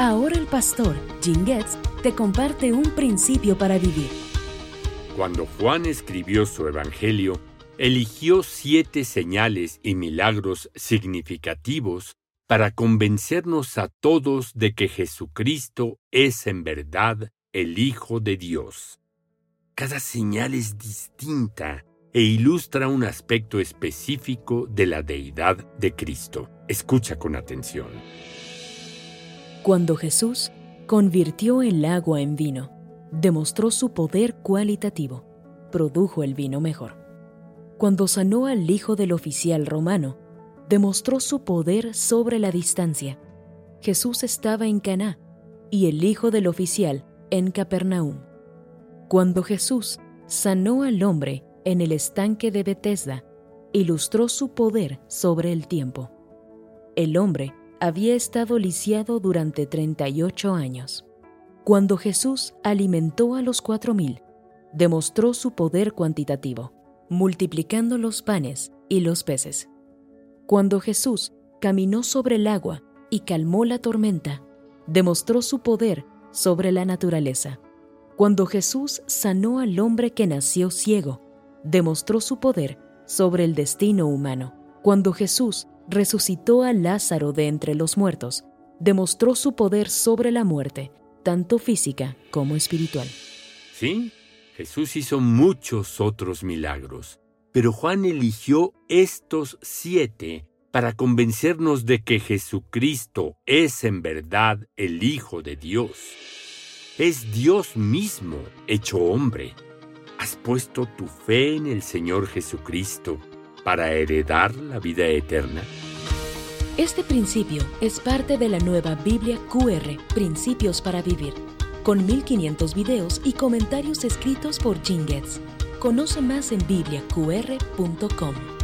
Ahora el pastor Jim te comparte un principio para vivir. Cuando Juan escribió su evangelio, eligió siete señales y milagros significativos para convencernos a todos de que Jesucristo es en verdad el Hijo de Dios. Cada señal es distinta e ilustra un aspecto específico de la deidad de Cristo. Escucha con atención. Cuando Jesús convirtió el agua en vino, demostró su poder cualitativo, produjo el vino mejor. Cuando sanó al hijo del oficial romano, demostró su poder sobre la distancia. Jesús estaba en Caná y el hijo del oficial en Capernaum. Cuando Jesús sanó al hombre en el estanque de Bethesda, ilustró su poder sobre el tiempo. El hombre había estado lisiado durante 38 años. Cuando Jesús alimentó a los cuatro mil, demostró su poder cuantitativo, multiplicando los panes y los peces. Cuando Jesús caminó sobre el agua y calmó la tormenta, demostró su poder sobre la naturaleza. Cuando Jesús sanó al hombre que nació ciego, demostró su poder sobre el destino humano. Cuando Jesús resucitó a Lázaro de entre los muertos, demostró su poder sobre la muerte, tanto física como espiritual. Sí, Jesús hizo muchos otros milagros, pero Juan eligió estos siete para convencernos de que Jesucristo es en verdad el Hijo de Dios. Es Dios mismo hecho hombre. ¿Has puesto tu fe en el Señor Jesucristo para heredar la vida eterna? Este principio es parte de la nueva Biblia QR, Principios para Vivir, con 1500 videos y comentarios escritos por Jim Conoce más en bibliaqr.com.